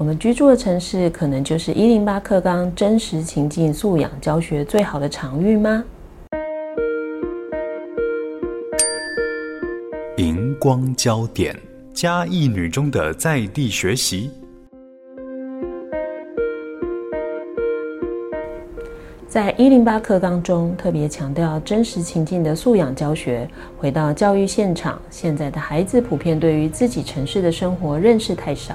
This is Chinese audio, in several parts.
我们居住的城市，可能就是一零八课纲真实情境素养教学最好的场域吗？荧光焦点，嘉义女中的在地学习。在一零八课纲中，特别强调真实情境的素养教学。回到教育现场，现在的孩子普遍对于自己城市的生活认识太少。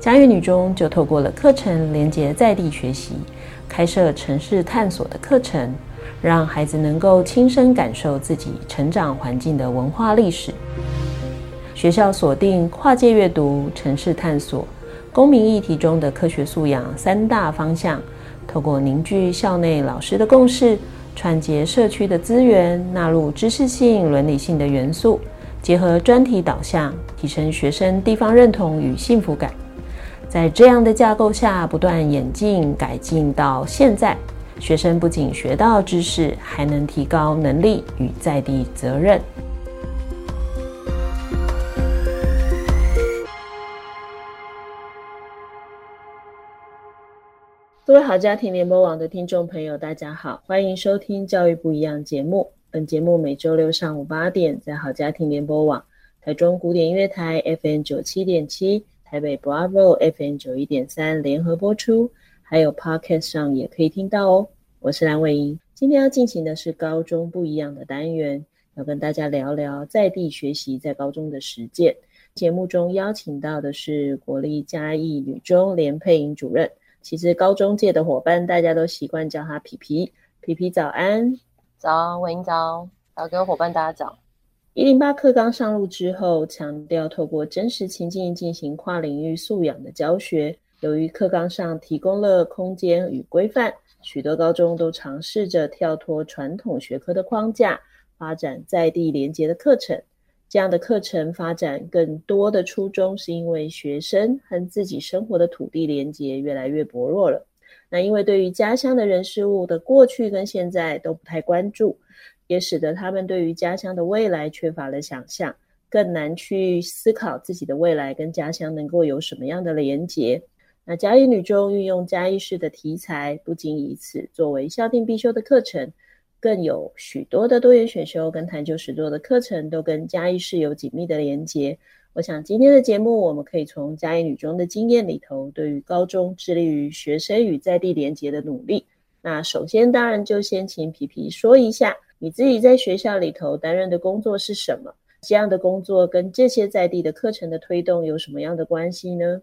嘉义女中就透过了课程连结在地学习，开设城市探索的课程，让孩子能够亲身感受自己成长环境的文化历史。学校锁定跨界阅读、城市探索、公民议题中的科学素养三大方向，透过凝聚校内老师的共识，串接社区的资源，纳入知识性、伦理性的元素，结合专题导向，提升学生地方认同与幸福感。在这样的架构下，不断演进改进，到现在，学生不仅学到知识，还能提高能力与在地责任。各位好家庭联播网的听众朋友，大家好，欢迎收听《教育不一样》节目。本节目每周六上午八点，在好家庭联播网、台中古典音乐台 FM 九七点七。台北 Bravo FM 九一点三联合播出，还有 Podcast 上也可以听到哦。我是蓝伟英，今天要进行的是高中不一样的单元，要跟大家聊聊在地学习在高中的实践。节目中邀请到的是国立嘉义女中连佩颖主任。其实高中界的伙伴，大家都习惯叫她皮皮。皮皮早安，早，伟莹早，早各位伙伴大家早。一零八课纲上路之后，强调透过真实情境进行跨领域素养的教学。由于课纲上提供了空间与规范，许多高中都尝试着跳脱传统学科的框架，发展在地连结的课程。这样的课程发展更多的初衷，是因为学生和自己生活的土地连结越来越薄弱了。那因为对于家乡的人事物的过去跟现在都不太关注。也使得他们对于家乡的未来缺乏了想象，更难去思考自己的未来跟家乡能够有什么样的连结。那嘉义女中运用嘉义市的题材，不仅以此作为校定必修的课程，更有许多的多元选修跟探究实作的课程，都跟嘉义市有紧密的连结。我想今天的节目，我们可以从嘉义女中的经验里头，对于高中致力于学生与在地连结的努力。那首先当然就先请皮皮说一下。你自己在学校里头担任的工作是什么？这样的工作跟这些在地的课程的推动有什么样的关系呢？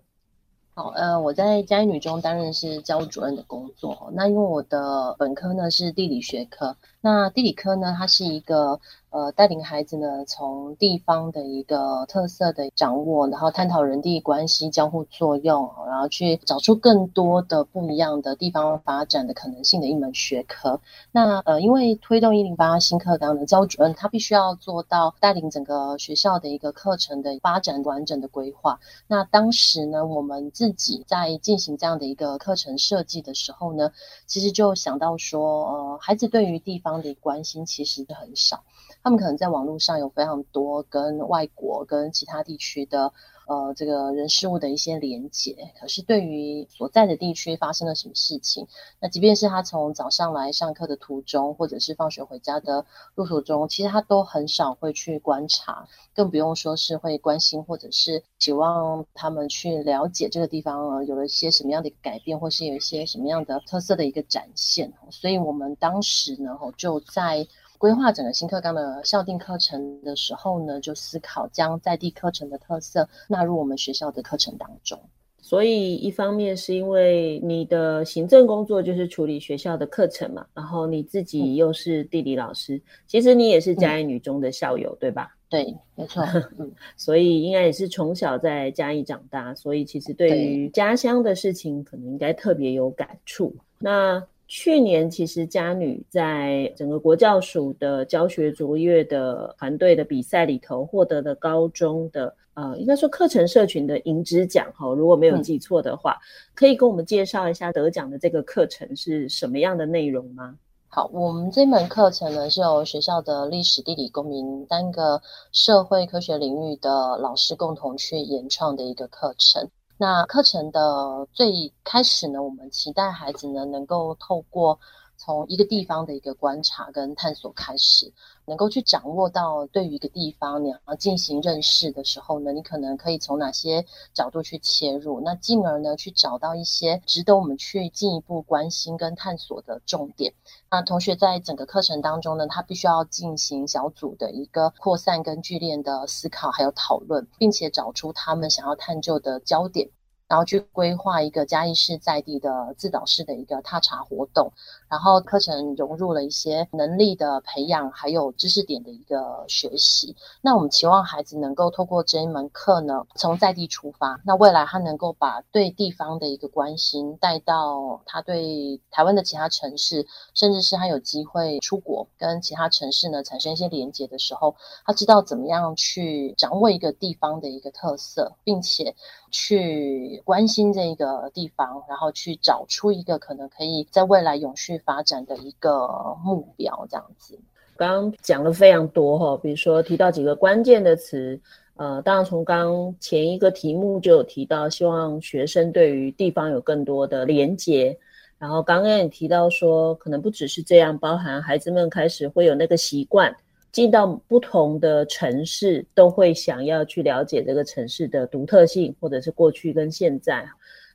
好，呃，我在嘉义女中担任是教务主任的工作。那因为我的本科呢是地理学科，那地理科呢，它是一个。呃，带领孩子呢，从地方的一个特色的掌握，然后探讨人地关系交互作用，然后去找出更多的不一样的地方发展的可能性的一门学科。那呃，因为推动一零八新课纲的教主任，他必须要做到带领整个学校的一个课程的发展完整的规划。那当时呢，我们自己在进行这样的一个课程设计的时候呢，其实就想到说，呃，孩子对于地方的关心其实很少。他们可能在网络上有非常多跟外国、跟其他地区的呃这个人事物的一些连接，可是对于所在的地区发生了什么事情，那即便是他从早上来上课的途中，或者是放学回家的路途中，其实他都很少会去观察，更不用说是会关心或者是希望他们去了解这个地方有了一些什么样的一个改变，或是有一些什么样的特色的一个展现。所以我们当时呢，就在。规划整个新课纲的校定课程的时候呢，就思考将在地课程的特色纳入我们学校的课程当中。所以一方面是因为你的行政工作就是处理学校的课程嘛，然后你自己又是地理老师，嗯、其实你也是嘉义女中的校友，嗯、对吧？对，没错。嗯，所以应该也是从小在嘉义长大，所以其实对于家乡的事情，可能应该特别有感触。那去年其实佳女在整个国教署的教学卓越的团队的比赛里头，获得了高中的呃，应该说课程社群的银质奖哈，如果没有记错的话，嗯，可以跟我们介绍一下得奖的这个课程是什么样的内容吗？好，我们这门课程呢，是由学校的历史、地理、公民三个社会科学领域的老师共同去研创的一个课程。那课程的最开始呢，我们期待孩子呢能够透过从一个地方的一个观察跟探索开始。能够去掌握到对于一个地方你要进行认识的时候呢，你可能可以从哪些角度去切入，那进而呢去找到一些值得我们去进一步关心跟探索的重点。那同学在整个课程当中呢，他必须要进行小组的一个扩散跟聚练的思考，还有讨论，并且找出他们想要探究的焦点。然后去规划一个嘉义市在地的自导式的一个踏查活动，然后课程融入了一些能力的培养，还有知识点的一个学习。那我们期望孩子能够透过这一门课呢，从在地出发，那未来他能够把对地方的一个关心带到他对台湾的其他城市，甚至是他有机会出国跟其他城市呢产生一些连结的时候，他知道怎么样去掌握一个地方的一个特色，并且去。关心这个地方，然后去找出一个可能可以在未来永续发展的一个目标，这样子。刚刚讲了非常多哈，比如说提到几个关键的词，呃，当然从刚前一个题目就有提到，希望学生对于地方有更多的连结。然后刚刚也提到说，可能不只是这样，包含孩子们开始会有那个习惯。进到不同的城市，都会想要去了解这个城市的独特性，或者是过去跟现在。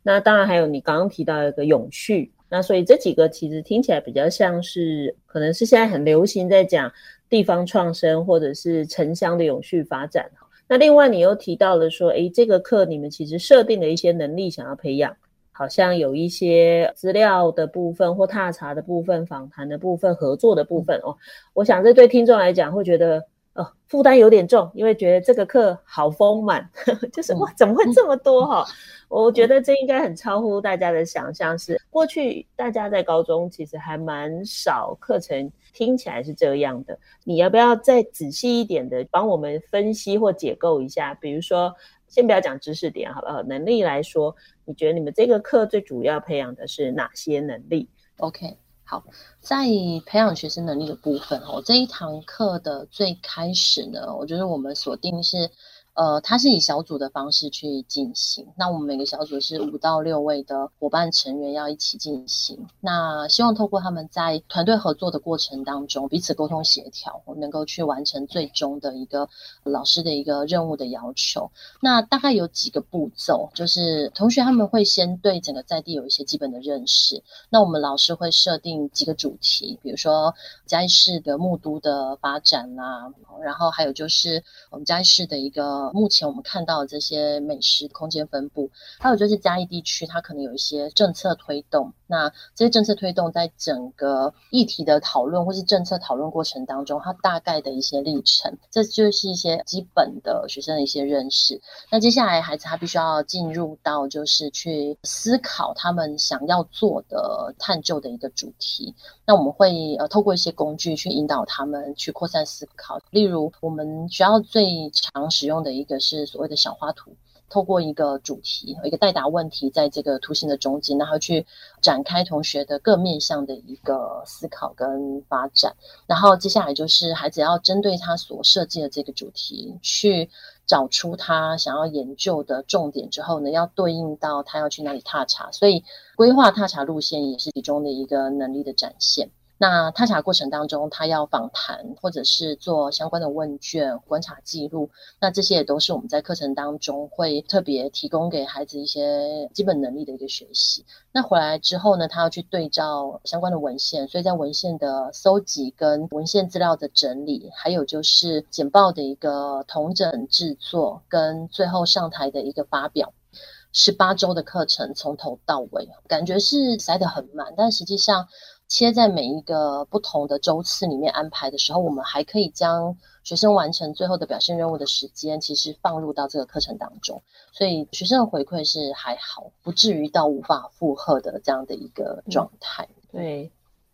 那当然还有你刚刚提到一个永续，那所以这几个其实听起来比较像是，可能是现在很流行在讲地方创生，或者是城乡的永续发展。那另外你又提到了说，诶，这个课你们其实设定了一些能力想要培养。好像有一些资料的部分或踏查的部分、访谈的部分、合作的部分哦。我想这对听众来讲会觉得，呃，负担有点重，因为觉得这个课好丰满，呵 呵就是哇，怎么会这么多哈？我觉得这应该很超乎大家的想象。是过去大家在高中其实还蛮少课程听起来是这样的。你要不要再仔细一点的帮我们分析或解构一下？比如说。先不要讲知识点，好不好？能力来说，你觉得你们这个课最主要培养的是哪些能力？OK，好，在培养学生能力的部分，哦，这一堂课的最开始呢，我觉得我们锁定是。呃，它是以小组的方式去进行。那我们每个小组是五到六位的伙伴成员要一起进行。那希望透过他们在团队合作的过程当中，彼此沟通协调，能够去完成最终的一个老师的一个任务的要求。那大概有几个步骤，就是同学他们会先对整个在地有一些基本的认识。那我们老师会设定几个主题，比如说嘉义市的木都的发展啦，然后还有就是我们嘉义市的一个。目前我们看到的这些美食空间分布，还有就是嘉义地区，它可能有一些政策推动。那这些政策推动在整个议题的讨论或是政策讨论过程当中，它大概的一些历程，这就是一些基本的学生的一些认识。那接下来孩子他必须要进入到就是去思考他们想要做的探究的一个主题。那我们会呃透过一些工具去引导他们去扩散思考，例如我们学校最常使用的。一个是所谓的小花图，透过一个主题和一个待答问题，在这个图形的中间，然后去展开同学的各面向的一个思考跟发展。然后接下来就是孩子要针对他所设计的这个主题，去找出他想要研究的重点之后呢，要对应到他要去哪里踏查，所以规划踏查路线也是其中的一个能力的展现。那踏查过程当中，他要访谈或者是做相关的问卷、观察记录，那这些也都是我们在课程当中会特别提供给孩子一些基本能力的一个学习。那回来之后呢，他要去对照相关的文献，所以在文献的搜集跟文献资料的整理，还有就是简报的一个同整制作，跟最后上台的一个发表。十八周的课程从头到尾，感觉是塞得很满，但实际上。切在每一个不同的周次里面安排的时候，我们还可以将学生完成最后的表现任务的时间，其实放入到这个课程当中。所以学生的回馈是还好，不至于到无法负荷的这样的一个状态。嗯、对。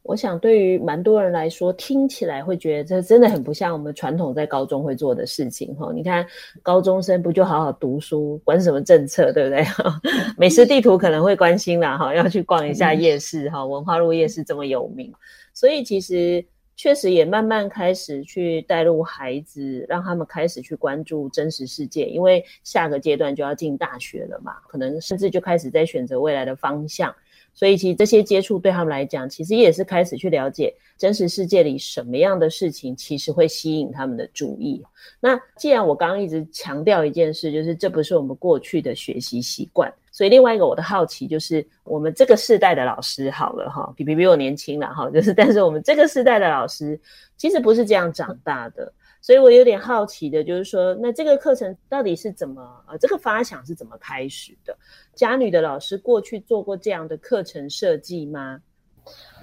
我想，对于蛮多人来说，听起来会觉得这真的很不像我们传统在高中会做的事情哈。你看，高中生不就好好读书，管什么政策，对不对？美食地图可能会关心啦，哈，要去逛一下夜市哈。文化路夜市这么有名，所以其实确实也慢慢开始去带入孩子，让他们开始去关注真实世界，因为下个阶段就要进大学了嘛，可能甚至就开始在选择未来的方向。所以，其实这些接触对他们来讲，其实也是开始去了解真实世界里什么样的事情，其实会吸引他们的注意。那既然我刚刚一直强调一件事，就是这不是我们过去的学习习惯，所以另外一个我的好奇就是，我们这个世代的老师好了哈，比比比我年轻了哈，就是但是我们这个世代的老师其实不是这样长大的。所以我有点好奇的，就是说，那这个课程到底是怎么呃，这个发想是怎么开始的？家女的老师过去做过这样的课程设计吗？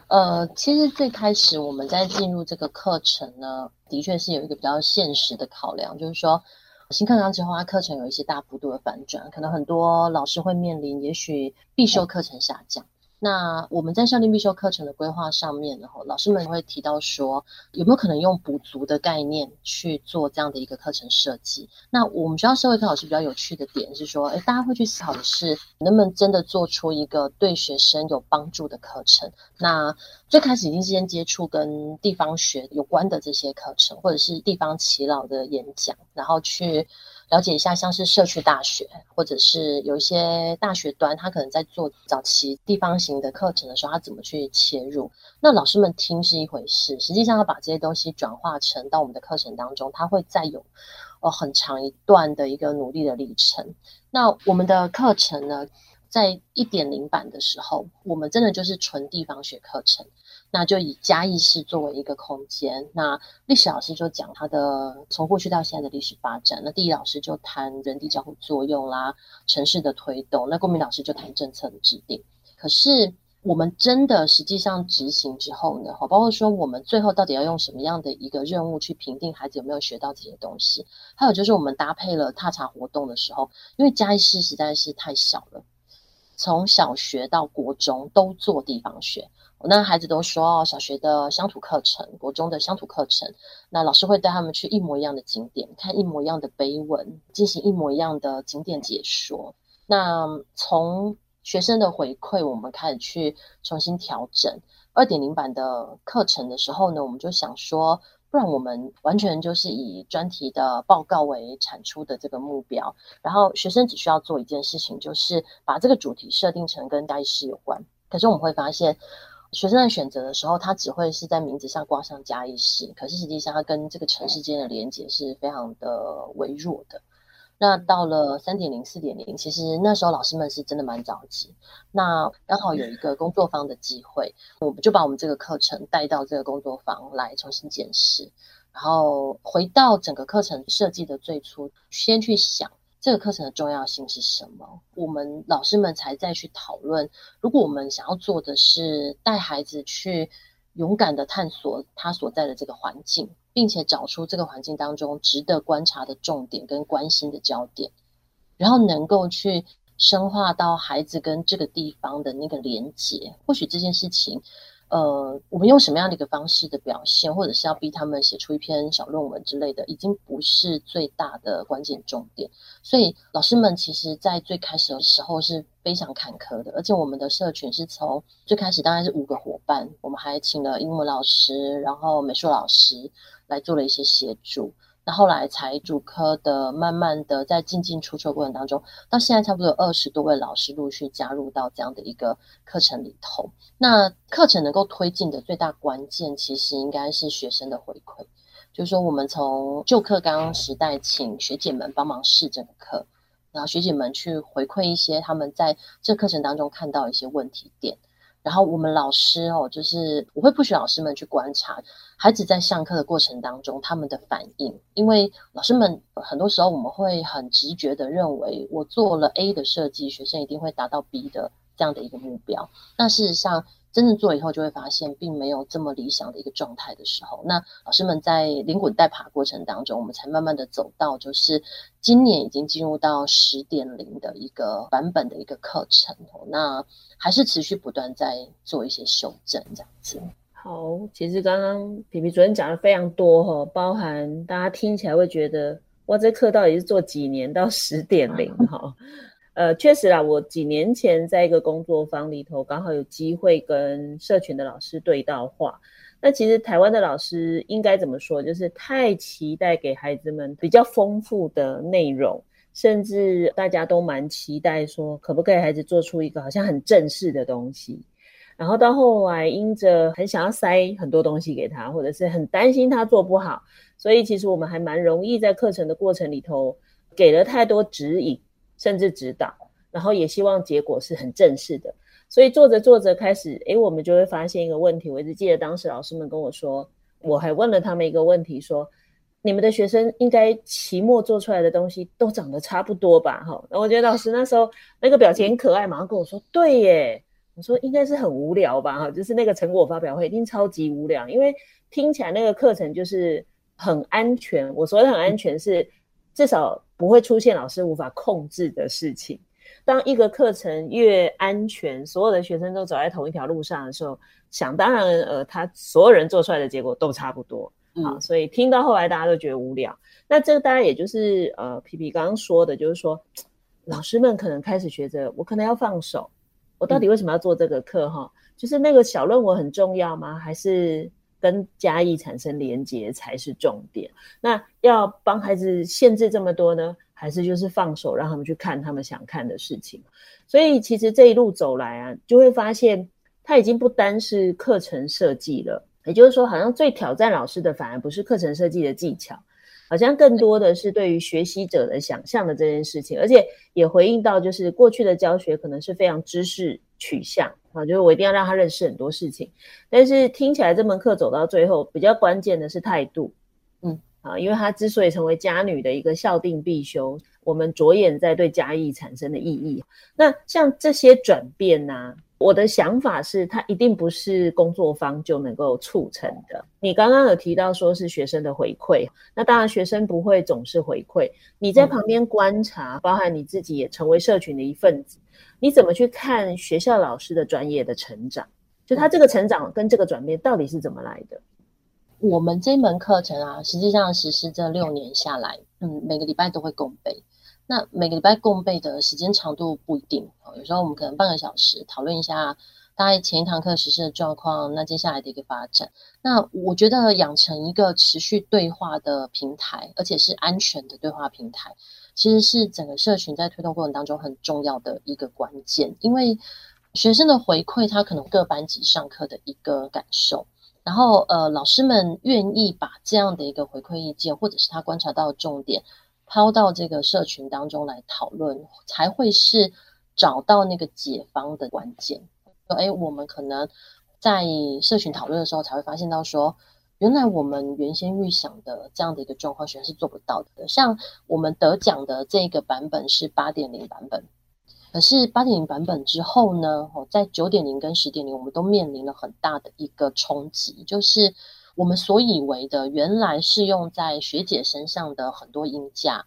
呃，其实最开始我们在进入这个课程呢，的确是有一个比较现实的考量，就是说新课纲之后，它课程有一些大幅度的反转，可能很多老师会面临，也许必修课程下降。那我们在校定必修课程的规划上面，然后老师们会提到说，有没有可能用补足的概念去做这样的一个课程设计？那我们学校社会课老师比较有趣的点是说，诶，大家会去思考的是，能不能真的做出一个对学生有帮助的课程？那最开始一定先接触跟地方学有关的这些课程，或者是地方耆老的演讲，然后去。了解一下，像是社区大学，或者是有一些大学端，他可能在做早期地方型的课程的时候，他怎么去切入？那老师们听是一回事，实际上要把这些东西转化成到我们的课程当中，他会再有呃很长一段的一个努力的历程。那我们的课程呢，在一点零版的时候，我们真的就是纯地方学课程。那就以嘉义市作为一个空间，那历史老师就讲他的从过去到现在的历史发展，那地理老师就谈人地交互作用啦，城市的推动，那公民老师就谈政策的制定。可是我们真的实际上执行之后呢，包括说我们最后到底要用什么样的一个任务去评定孩子有没有学到这些东西，还有就是我们搭配了踏查活动的时候，因为嘉义市实在是太小了，从小学到国中都做地方学。那孩子都说，小学的乡土课程，国中的乡土课程，那老师会带他们去一模一样的景点，看一模一样的碑文，进行一模一样的景点解说。那从学生的回馈，我们开始去重新调整二点零版的课程的时候呢，我们就想说，不然我们完全就是以专题的报告为产出的这个目标，然后学生只需要做一件事情，就是把这个主题设定成跟嘉义市有关。可是我们会发现。学生在选择的时候，他只会是在名字上挂上嘉义市，可是实际上他跟这个城市间的连接是非常的微弱的。那到了三点零、四点零，其实那时候老师们是真的蛮着急。那刚好有一个工作坊的机会，我们就把我们这个课程带到这个工作坊来重新检视，然后回到整个课程设计的最初，先去想。这个课程的重要性是什么？我们老师们才再去讨论。如果我们想要做的是带孩子去勇敢的探索他所在的这个环境，并且找出这个环境当中值得观察的重点跟关心的焦点，然后能够去深化到孩子跟这个地方的那个连结，或许这件事情。呃，我们用什么样的一个方式的表现，或者是要逼他们写出一篇小论文之类的，已经不是最大的关键重点。所以老师们其实，在最开始的时候是非常坎坷的，而且我们的社群是从最开始当然是五个伙伴，我们还请了英文老师，然后美术老师来做了一些协助。那后来才主科的，慢慢的在进进出出的过程当中，到现在差不多有二十多位老师陆续加入到这样的一个课程里头。那课程能够推进的最大关键，其实应该是学生的回馈，就是说我们从旧课纲时代请学姐们帮忙试整个课，然后学姐们去回馈一些他们在这课程当中看到一些问题点。然后我们老师哦，就是我会不许老师们去观察孩子在上课的过程当中他们的反应，因为老师们很多时候我们会很直觉的认为，我做了 A 的设计，学生一定会达到 B 的这样的一个目标。那事实上，真正做以后，就会发现并没有这么理想的一个状态的时候，那老师们在灵滚带爬过程当中，我们才慢慢的走到，就是今年已经进入到十点零的一个版本的一个课程，那还是持续不断在做一些修正，这样子。好，其实刚刚皮皮主任讲的非常多哈，包含大家听起来会觉得，哇，这课到底是做几年到十点零哈？呃，确实啦，我几年前在一个工作坊里头，刚好有机会跟社群的老师对到话。那其实台湾的老师应该怎么说？就是太期待给孩子们比较丰富的内容，甚至大家都蛮期待说，可不可以孩子做出一个好像很正式的东西。然后到后来，因着很想要塞很多东西给他，或者是很担心他做不好，所以其实我们还蛮容易在课程的过程里头给了太多指引。甚至指导，然后也希望结果是很正式的。所以做着做着开始，诶，我们就会发现一个问题。我一直记得当时老师们跟我说，我还问了他们一个问题，说：你们的学生应该期末做出来的东西都长得差不多吧？哈，那我觉得老师那时候那个表情很可爱，马上跟我说：对耶。我说应该是很无聊吧？哈，就是那个成果发表会一定超级无聊，因为听起来那个课程就是很安全。我说的很安全是至少。不会出现老师无法控制的事情。当一个课程越安全，所有的学生都走在同一条路上的时候，想当然，呃，他所有人做出来的结果都差不多。嗯、好，所以听到后来大家都觉得无聊。那这个大家也就是呃，皮皮刚刚说的，就是说老师们可能开始学着，我可能要放手。我到底为什么要做这个课？哈、嗯，就是那个小论文很重要吗？还是？跟嘉义产生连接才是重点。那要帮孩子限制这么多呢，还是就是放手让他们去看他们想看的事情？所以其实这一路走来啊，就会发现他已经不单是课程设计了，也就是说，好像最挑战老师的反而不是课程设计的技巧，好像更多的是对于学习者的想象的这件事情，而且也回应到就是过去的教学可能是非常知识取向。啊，就是我一定要让他认识很多事情，但是听起来这门课走到最后，比较关键的是态度，嗯，啊，因为他之所以成为家女的一个校定必修，我们着眼在对家义产生的意义。那像这些转变呢、啊，我的想法是，它一定不是工作方就能够促成的。你刚刚有提到说是学生的回馈，那当然学生不会总是回馈，你在旁边观察，包含你自己也成为社群的一份子。你怎么去看学校老师的专业的成长？就他这个成长跟这个转变到底是怎么来的？我们这门课程啊，实际上实施这六年下来，嗯，每个礼拜都会共备。那每个礼拜共备的时间长度不一定，有时候我们可能半个小时讨论一下大概前一堂课实施的状况，那接下来的一个发展。那我觉得养成一个持续对话的平台，而且是安全的对话平台。其实是整个社群在推动过程当中很重要的一个关键，因为学生的回馈，他可能各班级上课的一个感受，然后呃，老师们愿意把这样的一个回馈意见，或者是他观察到的重点，抛到这个社群当中来讨论，才会是找到那个解方的关键。哎，我们可能在社群讨论的时候，才会发现到说。原来我们原先预想的这样的一个状况，学生是做不到的。像我们得奖的这个版本是八点零版本，可是八点零版本之后呢，哦，在九点零跟十点零，我们都面临了很大的一个冲击，就是我们所以为的原来适用在学姐身上的很多音架，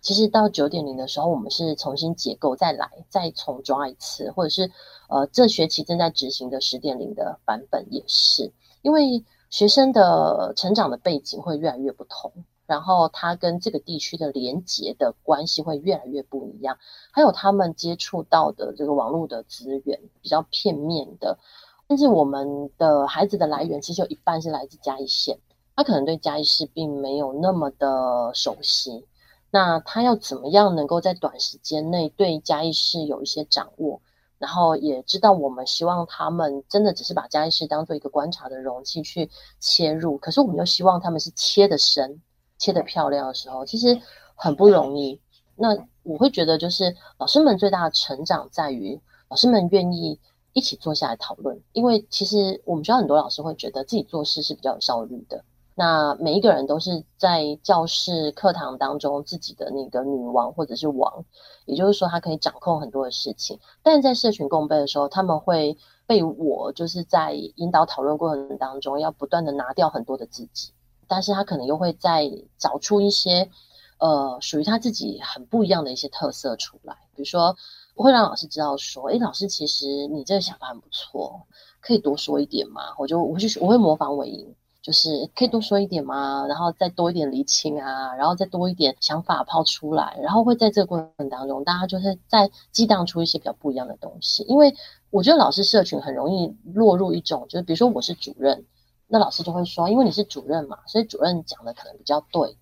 其实到九点零的时候，我们是重新结构再来，再重抓一次，或者是呃，这学期正在执行的十点零的版本也是，因为。学生的成长的背景会越来越不同，然后他跟这个地区的连接的关系会越来越不一样，还有他们接触到的这个网络的资源比较片面的，甚至我们的孩子的来源其实有一半是来自嘉义县，他可能对嘉义市并没有那么的熟悉，那他要怎么样能够在短时间内对嘉义市有一些掌握？然后也知道，我们希望他们真的只是把嘉义市当做一个观察的容器去切入，可是我们又希望他们是切得深、切得漂亮的时候，其实很不容易。那我会觉得，就是老师们最大的成长在于老师们愿意一起坐下来讨论，因为其实我们学校很多老师会觉得自己做事是比较有效率的。那每一个人都是在教室课堂当中自己的那个女王或者是王，也就是说他可以掌控很多的事情。但是在社群共备的时候，他们会被我就是在引导讨论过程当中，要不断的拿掉很多的自己，但是他可能又会再找出一些呃属于他自己很不一样的一些特色出来。比如说，我会让老师知道说，诶，老师其实你这个想法很不错，可以多说一点嘛。我就我会去我会模仿伟莹，就是可以多说一点嘛，然后再多一点厘清啊，然后再多一点想法抛出来，然后会在这个过程当中，大家就是在激荡出一些比较不一样的东西，因为。我觉得老师社群很容易落入一种，就是比如说我是主任，那老师就会说，因为你是主任嘛，所以主任讲的可能比较对。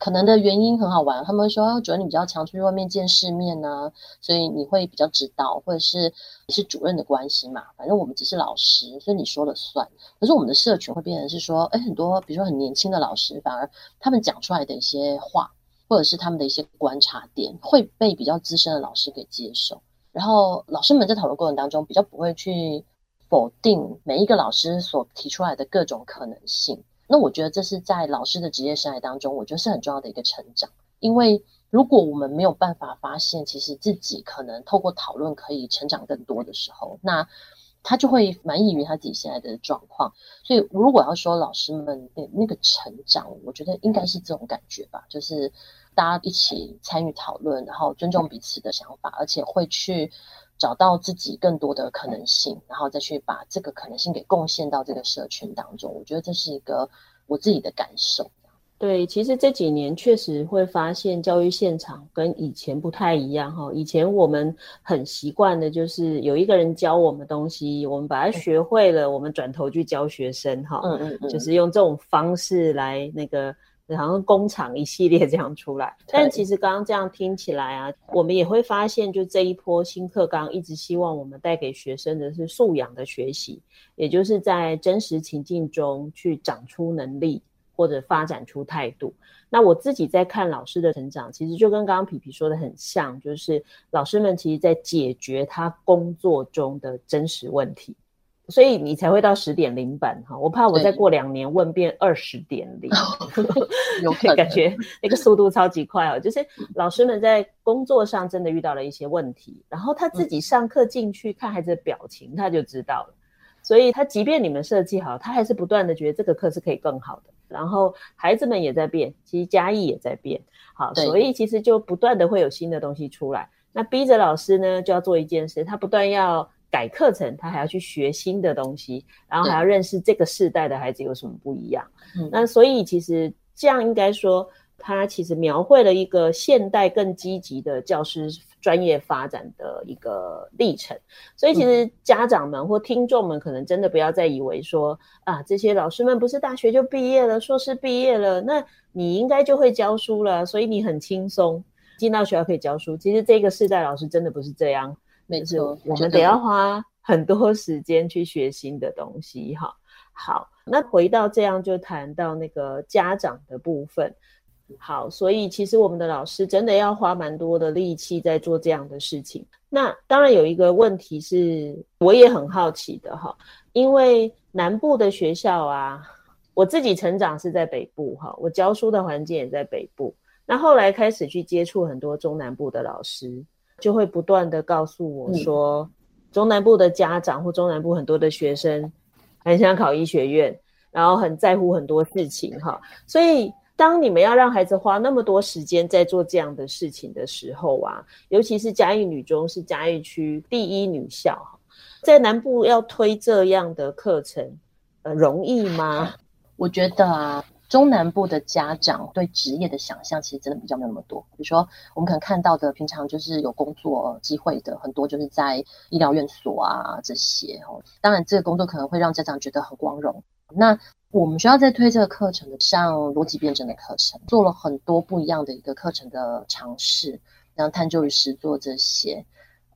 可能的原因很好玩，他们说，哦，主任你比较常出去外面见世面呢，所以你会比较知道，或者是你是主任的关系嘛，反正我们只是老师，所以你说了算。可是我们的社群会变成是说，哎，很多比如说很年轻的老师，反而他们讲出来的一些话，或者是他们的一些观察点，会被比较资深的老师给接受。然后老师们在讨论过程当中，比较不会去否定每一个老师所提出来的各种可能性。那我觉得这是在老师的职业生涯当中，我觉得是很重要的一个成长。因为如果我们没有办法发现，其实自己可能透过讨论可以成长更多的时候，那他就会满意于他自己现在的状况。所以如果要说老师们的那个成长，我觉得应该是这种感觉吧，就是。大家一起参与讨论，然后尊重彼此的想法，而且会去找到自己更多的可能性，然后再去把这个可能性给贡献到这个社群当中。我觉得这是一个我自己的感受。对，其实这几年确实会发现教育现场跟以前不太一样哈。以前我们很习惯的就是有一个人教我们东西，我们把它学会了，我们转头去教学生哈。嗯嗯嗯，就是用这种方式来那个。好像工厂一系列这样出来，但其实刚刚这样听起来啊，我们也会发现，就这一波新课纲一直希望我们带给学生的是素养的学习，也就是在真实情境中去长出能力或者发展出态度。那我自己在看老师的成长，其实就跟刚刚皮皮说的很像，就是老师们其实在解决他工作中的真实问题。所以你才会到十点零版哈，我怕我再过两年问变二十点零，有感觉那个速度超级快哦。就是老师们在工作上真的遇到了一些问题，然后他自己上课进去看孩子的表情，他就知道了。所以他即便你们设计好，他还是不断的觉得这个课是可以更好的。然后孩子们也在变，其实嘉义也在变，好，所以其实就不断的会有新的东西出来。那逼着老师呢，就要做一件事，他不断要。改课程，他还要去学新的东西，然后还要认识这个世代的孩子有什么不一样。嗯，那所以其实这样应该说，他其实描绘了一个现代更积极的教师专业发展的一个历程。所以其实家长们或听众们可能真的不要再以为说啊，这些老师们不是大学就毕业了，硕士毕业了，那你应该就会教书了，所以你很轻松进到学校可以教书。其实这个世代老师真的不是这样。没错，我们得要花很多时间去学新的东西哈。好，那回到这样就谈到那个家长的部分。好，所以其实我们的老师真的要花蛮多的力气在做这样的事情。那当然有一个问题是，我也很好奇的哈，因为南部的学校啊，我自己成长是在北部哈，我教书的环境也在北部。那后来开始去接触很多中南部的老师。就会不断的告诉我说，嗯，中南部的家长或中南部很多的学生很想考医学院，然后很在乎很多事情哈。所以当你们要让孩子花那么多时间在做这样的事情的时候啊，尤其是嘉义女中是嘉义区第一女校，在南部要推这样的课程，呃，容易吗？我觉得啊。中南部的家长对职业的想象其实真的比较没有那么多。比如说，我们可能看到的平常就是有工作机会的很多，就是在医疗院所啊这些哦。当然，这个工作可能会让家长觉得很光荣。那我们学校在推这个课程的，像逻辑辩证的课程，做了很多不一样的一个课程的尝试，然后探究与实做这些。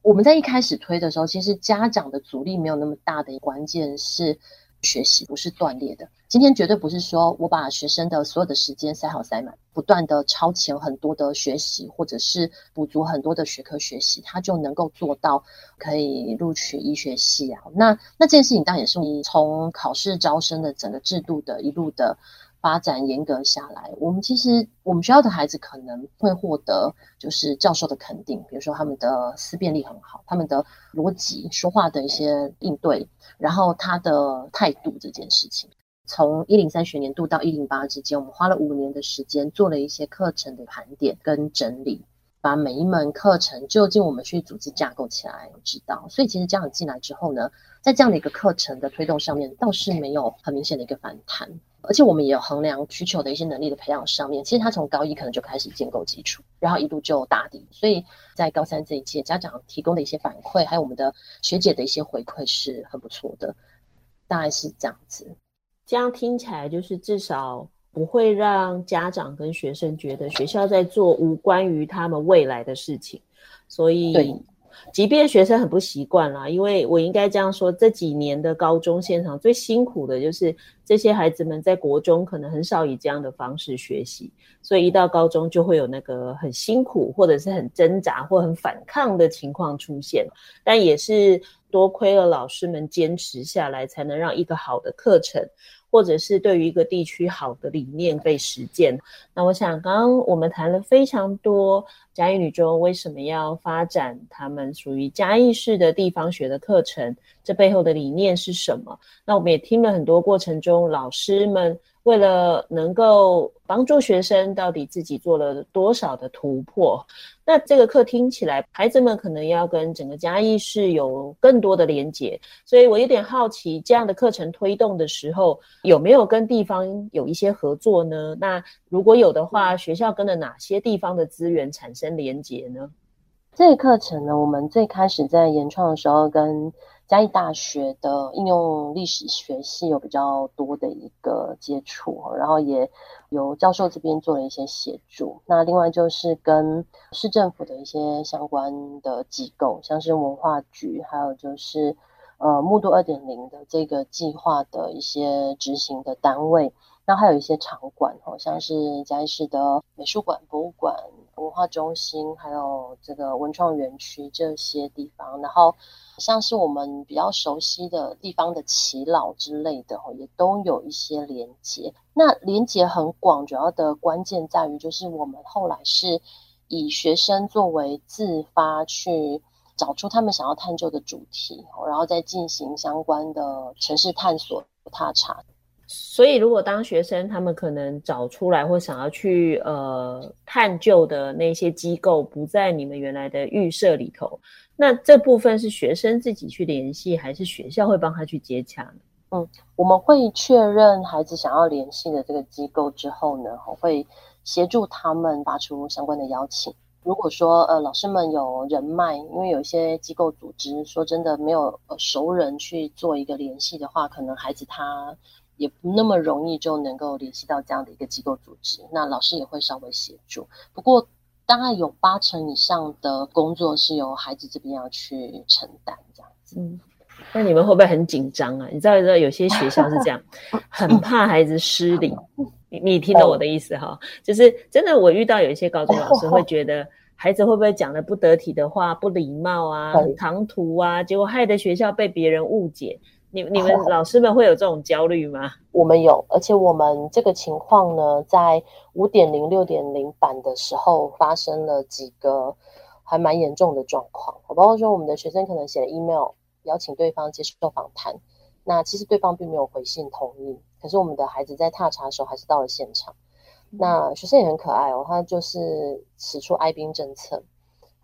我们在一开始推的时候，其实家长的阻力没有那么大的，关键是。学习不是断裂的。今天绝对不是说我把学生的所有的时间塞好塞满，不断的超前很多的学习，或者是补足很多的学科学习，他就能够做到可以录取医学系啊。那那这件事情当然也是你从考试招生的整个制度的一路的发展严格下来，我们其实我们学校的孩子可能会获得就是教授的肯定，比如说他们的思辨力很好，他们的逻辑、说话的一些应对，然后他的态度这件事情。从一零三学年度到一零八之间，我们花了五年的时间做了一些课程的盘点跟整理，把每一门课程究竟我们去组织架构起来，知道。所以其实家长进来之后呢，在这样的一个课程的推动上面，倒是没有很明显的一个反弹。而且我们也有衡量需求的一些能力的培养上面，其实他从高一可能就开始建构基础，然后一路就打底。所以在高三这一届，家长提供的一些反馈，还有我们的学姐的一些回馈是很不错的，大概是这样子。这样听起来就是至少不会让家长跟学生觉得学校在做无关于他们未来的事情，所以。即便学生很不习惯啦，因为我应该这样说，这几年的高中现场最辛苦的就是这些孩子们在国中可能很少以这样的方式学习，所以一到高中就会有那个很辛苦或者是很挣扎或很反抗的情况出现，但也是多亏了老师们坚持下来，才能让一个好的课程。或者是对于一个地区好的理念被实践。那我想，刚刚我们谈了非常多嘉义女中为什么要发展他们属于嘉义市的地方学的课程，这背后的理念是什么？那我们也听了很多过程中老师们。为了能够帮助学生，到底自己做了多少的突破？那这个课听起来，孩子们可能要跟整个嘉义市有更多的连结。所以我有点好奇，这样的课程推动的时候，有没有跟地方有一些合作呢？那如果有的话，学校跟了哪些地方的资源产生连结呢？这个课程呢，我们最开始在研创的时候跟。嘉义大学的应用历史学系有比较多的一个接触，然后也由教授这边做了一些协助。那另外就是跟市政府的一些相关的机构，像是文化局，还有就是呃木度二点零的这个计划的一些执行的单位。那还有一些场馆，好像是嘉义市的美术馆、博物馆、文化中心，还有这个文创园区这些地方，然后。像是我们比较熟悉的地方的耆老之类的，也都有一些连接。那连接很广，主要的关键在于，就是我们后来是以学生作为自发去找出他们想要探究的主题，然后再进行相关的城市探索踏查。所以，如果当学生他们可能找出来或想要去呃探究的那些机构不在你们原来的预设里头。那这部分是学生自己去联系，还是学校会帮他去接洽？嗯，我们会确认孩子想要联系的这个机构之后呢，我会协助他们发出相关的邀请。如果说呃老师们有人脉，因为有一些机构组织说真的没有呃熟人去做一个联系的话，可能孩子他也不那么容易就能够联系到这样的一个机构组织。那老师也会稍微协助，不过。大概有八成以上的工作是由孩子这边要去承担，这样子。嗯，那你们会不会很紧张啊？你知道，知道有些学校是这样，很怕孩子失礼。你你听懂我的意思哈？就是真的，我遇到有一些高中老师会觉得 孩子会不会讲的不得体的话、不礼貌啊、很唐突啊，结果害得学校被别人误解。你你们老师们会有这种焦虑吗？我们有，而且我们这个情况呢，在五点零、六点零版的时候发生了几个还蛮严重的状况。包括说，我们的学生可能写了 email 邀请对方接受访谈，那其实对方并没有回信同意，可是我们的孩子在踏查的时候还是到了现场。那学生也很可爱哦，他就是使出哀兵政策，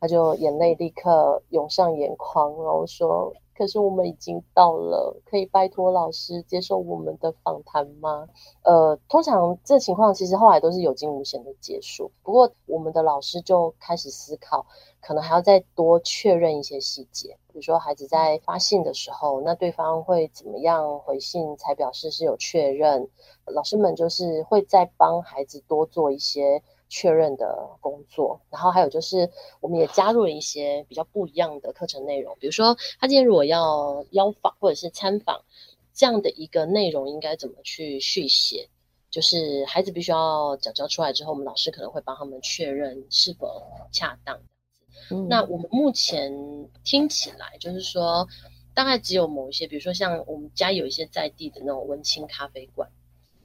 他就眼泪立刻涌上眼眶，然后说。可是我们已经到了，可以拜托老师接受我们的访谈吗？呃，通常这情况其实后来都是有惊无险的结束。不过我们的老师就开始思考，可能还要再多确认一些细节，比如说孩子在发信的时候，那对方会怎么样回信才表示是有确认？老师们就是会再帮孩子多做一些。确认的工作，然后还有就是，我们也加入了一些比较不一样的课程内容，比如说，他今天如果要邀访或者是参访这样的一个内容，应该怎么去续写？就是孩子必须要讲交出来之后，我们老师可能会帮他们确认是否恰当。嗯，那我们目前听起来就是说，大概只有某一些，比如说像我们家有一些在地的那种文青咖啡馆。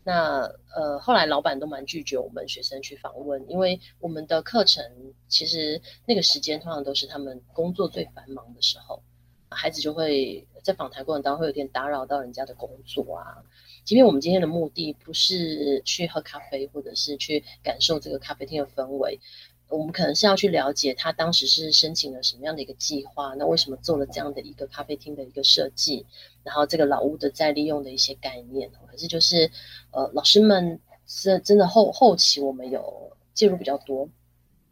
那呃，后来老板都蛮拒绝我们学生去访问，因为我们的课程其实那个时间通常都是他们工作最繁忙的时候，孩子就会在访谈过程当中会有点打扰到人家的工作啊。即便我们今天的目的不是去喝咖啡，或者是去感受这个咖啡厅的氛围。我们可能是要去了解他当时是申请了什么样的一个计划，那为什么做了这样的一个咖啡厅的一个设计，然后这个老屋的再利用的一些概念。可是就是，呃，老师们是真的后后期我们有介入比较多。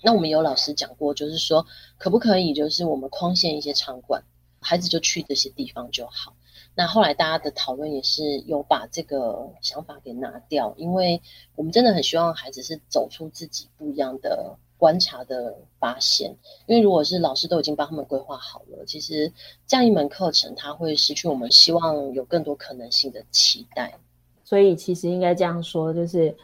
那我们有老师讲过，就是说可不可以就是我们框限一些场馆，孩子就去这些地方就好。那后来大家的讨论也是有把这个想法给拿掉，因为我们真的很希望孩子是走出自己不一样的。观察的发现，因为如果是老师都已经帮他们规划好了，其实这样一门课程，它会失去我们希望有更多可能性的期待。所以其实应该这样说，就是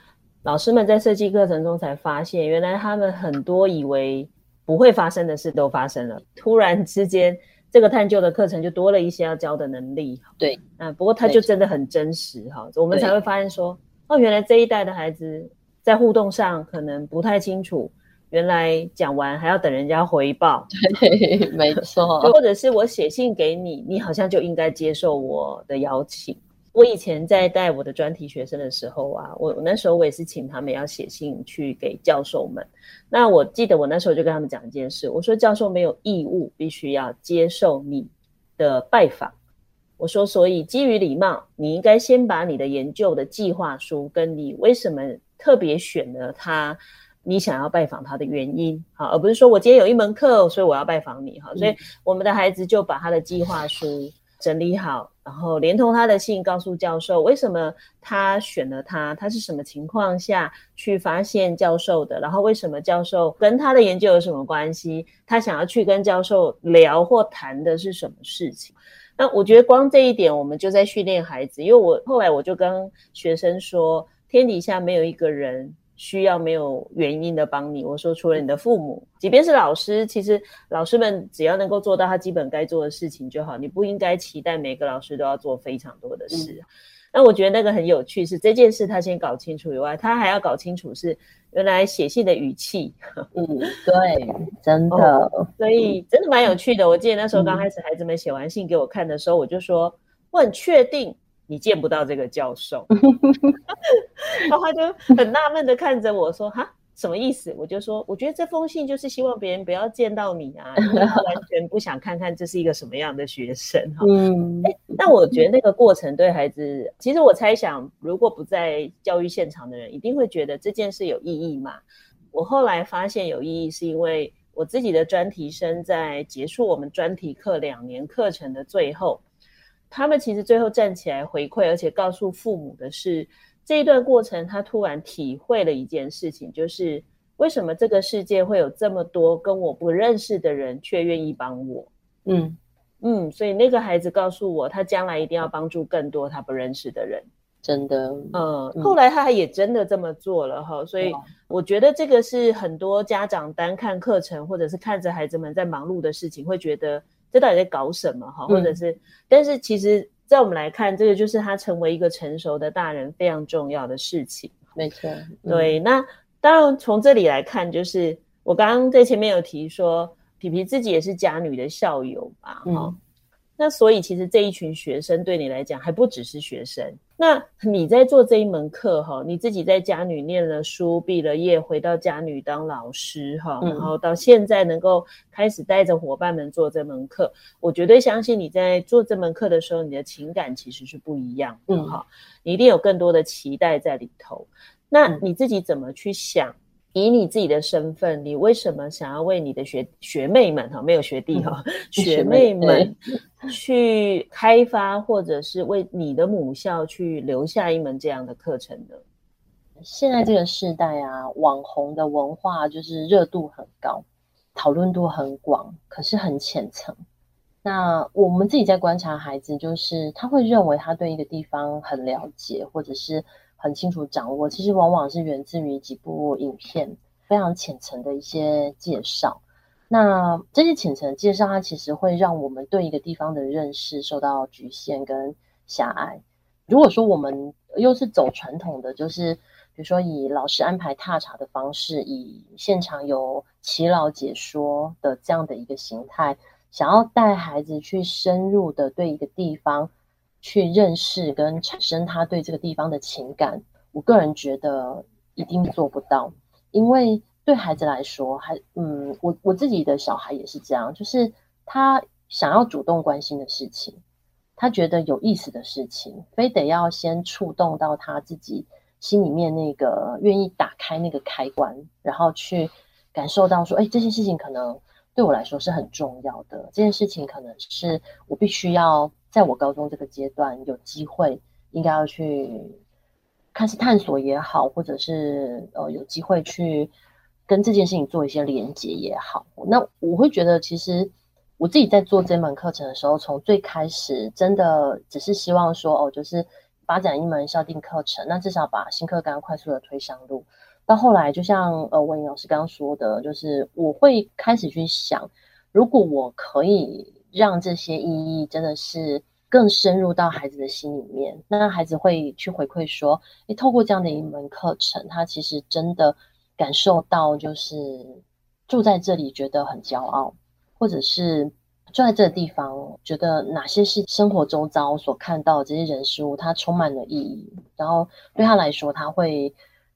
老师们在设计课程中才发现，原来他们很多以为不会发生的事都发生了。突然之间，这个探究的课程就多了一些要教的能力。对，啊，不过它就真的很真实哈，我们才会发现说，哦，原来这一代的孩子在互动上可能不太清楚。原来讲完还要等人家回报，对，没错。或者是我写信给你，你好像就应该接受我的邀请。我以前在带我的专题学生的时候啊，我我那时候我也是请他们要写信去给教授们。那我记得我那时候就跟他们讲一件事，我说教授没有义务必须要接受你的拜访。我说，所以基于礼貌，你应该先把你的研究的计划书跟你为什么特别选了他。你想要拜访他的原因，好，而不是说我今天有一门课，所以我要拜访你，哈。所以我们的孩子就把他的计划书整理好，然后连同他的信告诉教授，为什么他选了他，他是什么情况下去发现教授的，然后为什么教授跟他的研究有什么关系，他想要去跟教授聊或谈的是什么事情。那我觉得光这一点，我们就在训练孩子，因为我后来我就跟学生说，天底下没有一个人。需要没有原因的帮你，我说除了你的父母，即便是老师，其实老师们只要能够做到他基本该做的事情就好。你不应该期待每个老师都要做非常多的事。嗯、那我觉得那个很有趣，是这件事他先搞清楚以外，他还要搞清楚是原来写信的语气。嗯，对，真的，哦、所以真的蛮有趣的。我记得那时候刚开始孩子们写完信给我看的时候，我就说我很确定。你见不到这个教授，然后他就很纳闷的看着我说：“哈，什么意思？”我就说：“我觉得这封信就是希望别人不要见到你啊，因为他完 全不想看看这是一个什么样的学生。”哈，嗯，但我觉得那个过程对孩子，其实我猜想，如果不在教育现场的人，一定会觉得这件事有意义嘛。我后来发现有意义，是因为我自己的专题生在结束我们专题课两年课程的最后。他们其实最后站起来回馈，而且告诉父母的是，这一段过程他突然体会了一件事情，就是为什么这个世界会有这么多跟我不认识的人却愿意帮我。嗯嗯，所以那个孩子告诉我，他将来一定要帮助更多他不认识的人。真的，嗯，后来他也真的这么做了哈。所以我觉得这个是很多家长单看课程，或者是看着孩子们在忙碌的事情，会觉得。这到底在搞什么哈？或者是，嗯、但是其实，在我们来看，这个就是他成为一个成熟的大人非常重要的事情。没错，对。那当然，从这里来看，就是我刚刚在前面有提说，皮皮自己也是家女的校友吧，哈、嗯。那所以，其实这一群学生对你来讲还不只是学生。那你在做这一门课哈，你自己在家女念了书，毕了业，回到家女当老师哈，然后到现在能够开始带着伙伴们做这门课，我绝对相信你在做这门课的时候，你的情感其实是不一样的哈，你一定有更多的期待在里头。那你自己怎么去想？以你自己的身份，你为什么想要为你的学学妹们哈，没有学弟哈，学妹们 去开发，或者是为你的母校去留下一门这样的课程呢？现在这个时代啊，网红的文化就是热度很高，讨论度很广，可是很浅层。那我们自己在观察孩子，就是他会认为他对一个地方很了解，或者是。很清楚掌握，其实往往是源自于几部影片，非常浅层的一些介绍。那这些浅层介绍，它其实会让我们对一个地方的认识受到局限跟狭隘。如果说我们又是走传统的，就是比如说以老师安排踏查的方式，以现场有耆老解说的这样的一个形态，想要带孩子去深入的对一个地方去认识跟产生他对这个地方的情感，我个人觉得一定做不到，因为对孩子来说，还嗯，我我自己的小孩也是这样，就是他想要主动关心的事情。他觉得有意思的事情，非得要先触动到他自己心里面那个愿意打开那个开关，然后去感受到说，哎，这些事情可能对我来说是很重要的。这件事情可能是我必须要在我高中这个阶段有机会，应该要去看是探索也好，或者是呃有机会去跟这件事情做一些连接也好。那我会觉得其实。我自己在做这门课程的时候，从最开始真的只是希望说，哦，就是发展一门校订课程，那至少把新课纲快速的推上路。到后来，就像呃文颖老师刚刚说的，就是我会开始去想，如果我可以让这些意义真的是更深入到孩子的心里面，那孩子会去回馈说，诶，透过这样的一门课程，他其实真的感受到，就是住在这里觉得很骄傲。或者是住在这个地方，觉得哪些是生活周遭所看到的这些人事物，它充满了意义，然后对他来说，他会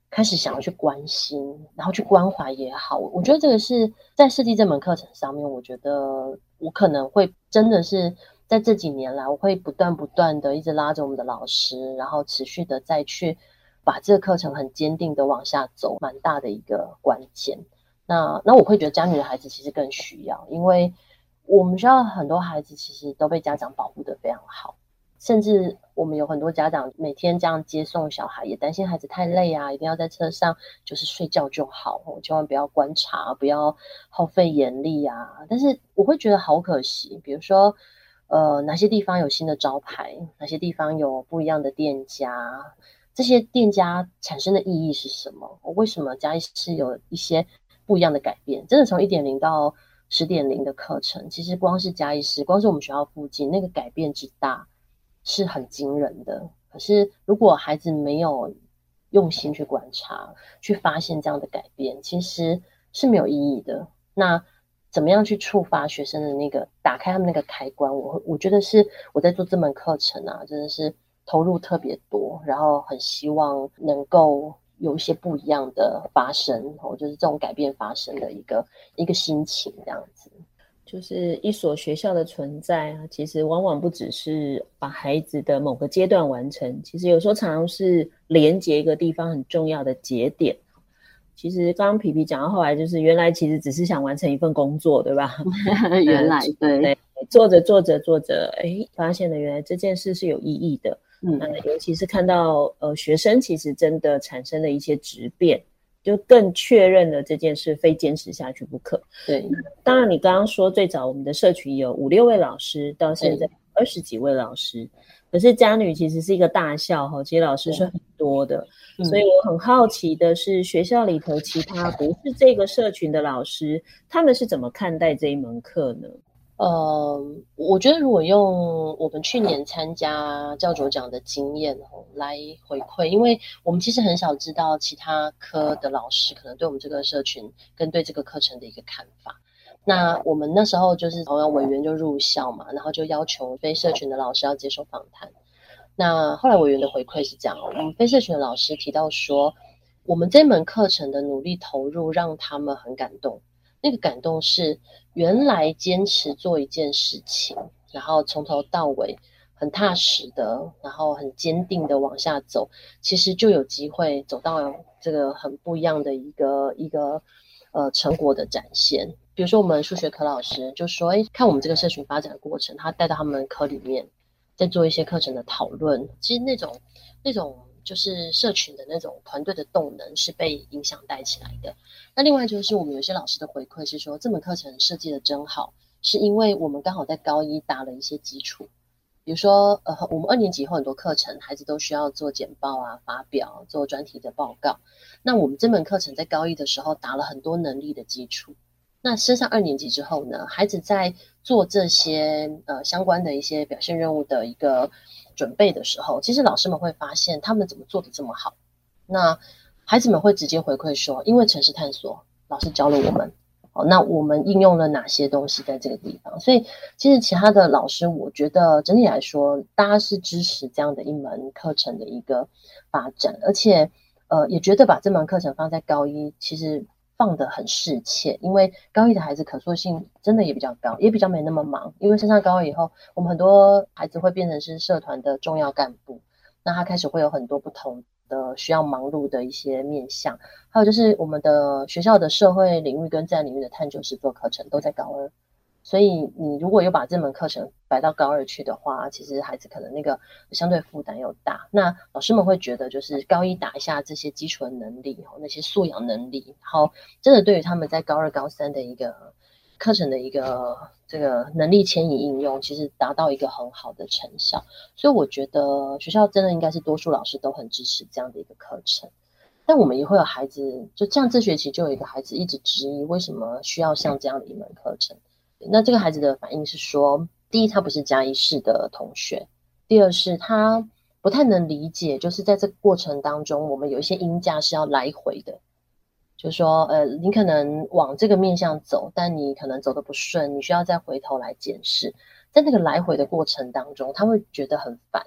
开始想要去关心，然后去关怀也好。我觉得这个是在设计这门课程上面，我觉得我可能会真的是在这几年来，我会不断不断的一直拉着我们的老师，然后持续的再去把这个课程很坚定的往下走，蛮大的一个关键。那那我会觉得家里的孩子其实更需要，因为我们学校很多孩子其实都被家长保护的非常好，甚至我们有很多家长每天这样接送小孩，也担心孩子太累啊，一定要在车上就是睡觉就好，千万不要观察，不要耗费眼力啊。但是我会觉得好可惜，比如说呃哪些地方有新的招牌，哪些地方有不一样的店家，这些店家产生的意义是什么？我为什么嘉义市有一些？不一样的改变，真的从一点零到十点零的课程，其实光是嘉义市，光是我们学校附近那个改变之大，是很惊人的。可是如果孩子没有用心去观察、去发现这样的改变，其实是没有意义的。那怎么样去触发学生的那个打开他们那个开关？我我觉得是我在做这门课程啊，真的是投入特别多，然后很希望能够。有一些不一样的发生，哦，就是这种改变发生的一个一个心情，这样子。就是一所学校的存在啊，其实往往不只是把孩子的某个阶段完成，其实有时候常常是连接一个地方很重要的节点。其实刚刚皮皮讲到后来，就是原来其实只是想完成一份工作，对吧？原来对，对，做着做着做着，哎，发现了原来这件事是有意义的。嗯，尤其是看到呃学生其实真的产生了一些质变，就更确认了这件事非坚持下去不可。对，当然你刚刚说最早我们的社群有五六位老师，到现在二十几位老师，可是家女其实是一个大校哈，其实老师是很多的，所以我很好奇的是学校里头其他不是这个社群的老师，他们是怎么看待这一门课呢？呃，我觉得如果用我们去年参加教主奖的经验哦来回馈，因为我们其实很少知道其他科的老师可能对我们这个社群跟对这个课程的一个看法。那我们那时候就是同样委员就入校嘛，然后就要求非社群的老师要接受访谈。那后来委员的回馈是这样，我们非社群的老师提到说，我们这门课程的努力投入让他们很感动。那个感动是原来坚持做一件事情，然后从头到尾很踏实的，然后很坚定的往下走，其实就有机会走到这个很不一样的一个一个呃成果的展现。比如说我们数学课老师就说：“哎，看我们这个社群发展的过程，他带到他们科里面，在做一些课程的讨论。其实那种那种。”就是社群的那种团队的动能是被影响带起来的。那另外就是我们有些老师的回馈是说，这门课程设计的真好，是因为我们刚好在高一打了一些基础。比如说，呃，我们二年级以后很多课程，孩子都需要做简报啊、发表、做专题的报告。那我们这门课程在高一的时候打了很多能力的基础，那升上二年级之后呢，孩子在做这些呃相关的一些表现任务的一个准备的时候，其实老师们会发现他们怎么做的这么好。那孩子们会直接回馈说，因为城市探索老师教了我们。哦，那我们应用了哪些东西在这个地方？所以其实其他的老师，我觉得整体来说，大家是支持这样的一门课程的一个发展，而且呃，也觉得把这门课程放在高一，其实放得很适切，因为高一的孩子可塑性真的也比较高，也比较没那么忙。因为升上高二以后，我们很多孩子会变成是社团的重要干部，那他开始会有很多不同。的需要忙碌的一些面向，还有就是我们的学校的社会领域跟自然领域的探究实作课程都在高二，所以你如果有把这门课程摆到高二去的话，其实孩子可能那个相对负担又大。那老师们会觉得，就是高一打一下这些基础的能力，那些素养能力，然后真的对于他们在高二、高三的一个课程的一个。这个能力迁移应用其实达到一个很好的成效，所以我觉得学校真的应该是多数老师都很支持这样的一个课程。但我们也会有孩子，就这样这学期就有一个孩子一直质疑为什么需要上这样的一门课程。那这个孩子的反应是说，第一他不是嘉义市的同学，第二是他不太能理解，就是在这个过程当中，我们有一些音架是要来回的。就是说，呃，你可能往这个面向走，但你可能走得不顺，你需要再回头来检视。在那个来回的过程当中，他会觉得很烦，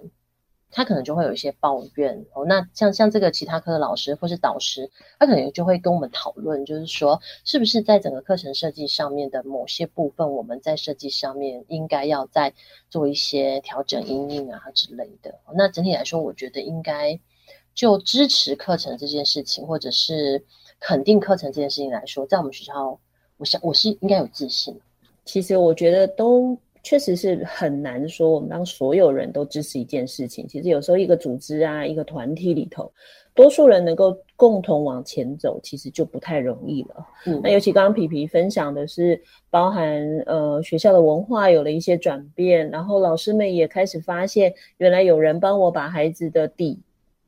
他可能就会有一些抱怨。哦，那像像这个其他科的老师或是导师，他可能就会跟我们讨论，就是说，是不是在整个课程设计上面的某些部分，我们在设计上面应该要再做一些调整、因应啊之类的。那整体来说，我觉得应该就支持课程这件事情，或者是。肯定课程这件事情来说，在我们学校，我想我是应该有自信。其实我觉得都确实是很难说，我们让所有人都支持一件事情，其实有时候一个组织啊，一个团体里头，多数人能够共同往前走，其实就不太容易了。嗯，那尤其刚刚皮皮分享的是，包含呃学校的文化有了一些转变，然后老师们也开始发现，原来有人帮我把孩子的底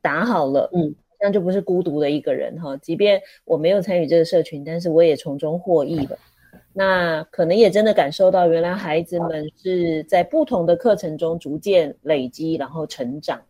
打好了。嗯。这样就不是孤独的一个人哈，即便我没有参与这个社群，但是我也从中获益了。那可能也真的感受到，原来孩子们是在不同的课程中逐渐累积，然后成长。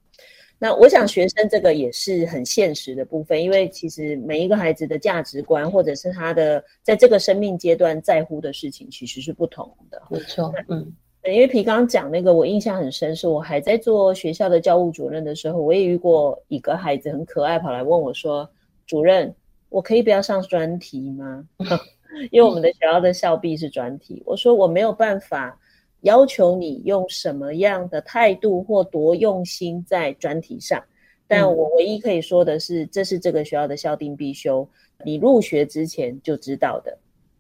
那我想学生这个也是很现实的部分，因为其实每一个孩子的价值观，或者是他的在这个生命阶段在乎的事情，其实是不同的。没错，嗯。因为皮刚刚讲那个，我印象很深，是我还在做学校的教务主任的时候，我也遇过一个孩子很可爱，跑来问我说：“主任，我可以不要上专题吗？” 因为我们的学校的校毕是专题。我说我没有办法要求你用什么样的态度或多用心在专题上，但我唯一可以说的是，这是这个学校的校定必修，你入学之前就知道的。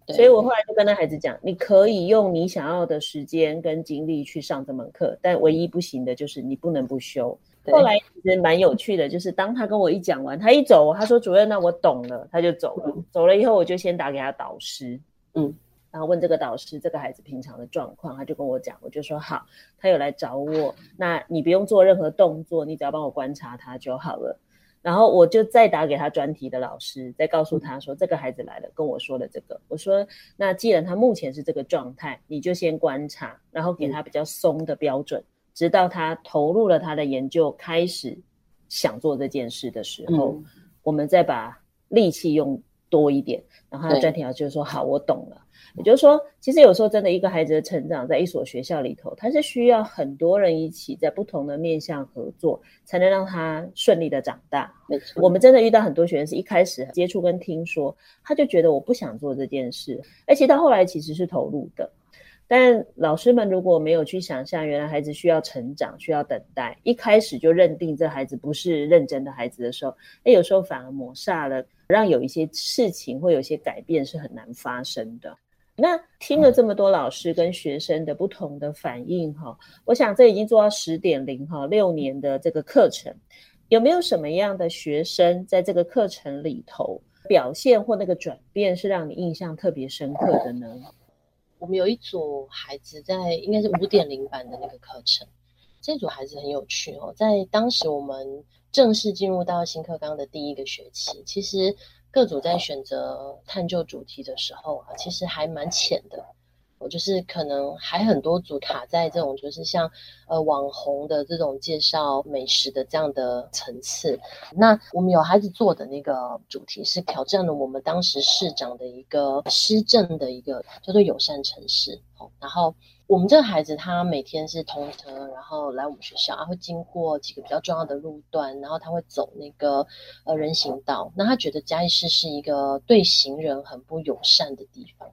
所以我后来就跟那孩子讲，你可以用你想要的时间跟精力去上这门课，但唯一不行的就是你不能不修。后来其实蛮有趣的，就是当他跟我一讲完，他一走，他说主任，那我懂了，他就走了。嗯、走了以后，我就先打给他导师，嗯，然后问这个导师这个孩子平常的状况，他就跟我讲，我就说好，他有来找我，那你不用做任何动作，你只要帮我观察他就好了。然后我就再打给他专题的老师，再告诉他说，这个孩子来了，跟我说了这个。我说，那既然他目前是这个状态，你就先观察，然后给他比较松的标准，直到他投入了他的研究，开始想做这件事的时候，我们再把力气用多一点。然后他的专题老师就说：“好，我懂了。”也就是说，其实有时候真的一个孩子的成长，在一所学校里头，他是需要很多人一起在不同的面向合作，才能让他顺利的长大。没错，我们真的遇到很多学生是一开始接触跟听说，他就觉得我不想做这件事，而且到后来其实是投入的。但老师们如果没有去想象，原来孩子需要成长，需要等待，一开始就认定这孩子不是认真的孩子的时候，那，有时候反而抹煞了，让有一些事情或有些改变是很难发生的。那听了这么多老师跟学生的不同的反应哈，我想这已经做到十点零哈，六年的这个课程，有没有什么样的学生在这个课程里头表现或那个转变是让你印象特别深刻的呢？我们有一组孩子在应该是五点零版的那个课程，这组孩子很有趣哦，在当时我们正式进入到新课纲的第一个学期，其实各组在选择探究主题的时候啊，其实还蛮浅的。我就是可能还很多组卡在这种就是像呃网红的这种介绍美食的这样的层次。那我们有孩子做的那个主题是挑战了我们当时市长的一个施政的一个叫做友善城市。然后我们这个孩子他每天是通车，然后来我们学校，他会经过几个比较重要的路段，然后他会走那个呃人行道。那他觉得嘉义市是一个对行人很不友善的地方，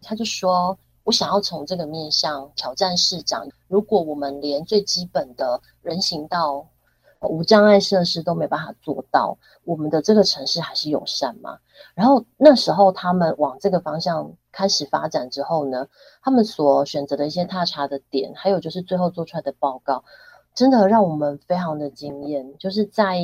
他就说。我想要从这个面向挑战市长，如果我们连最基本的人行道、无障碍设施都没办法做到，我们的这个城市还是友善吗？然后那时候他们往这个方向开始发展之后呢，他们所选择的一些踏查的点，还有就是最后做出来的报告，真的让我们非常的惊艳。就是在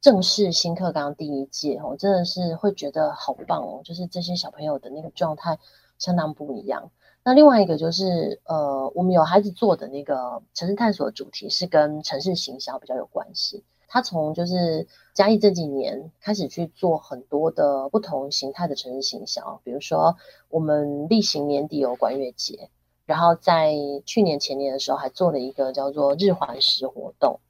正式新课纲第一届哦，真的是会觉得好棒哦，就是这些小朋友的那个状态相当不一样。那另外一个就是，呃，我们有孩子做的那个城市探索主题是跟城市行销比较有关系。他从就是嘉义这几年开始去做很多的不同形态的城市行销，比如说我们例行年底有管乐节，然后在去年前年的时候还做了一个叫做日环食活动，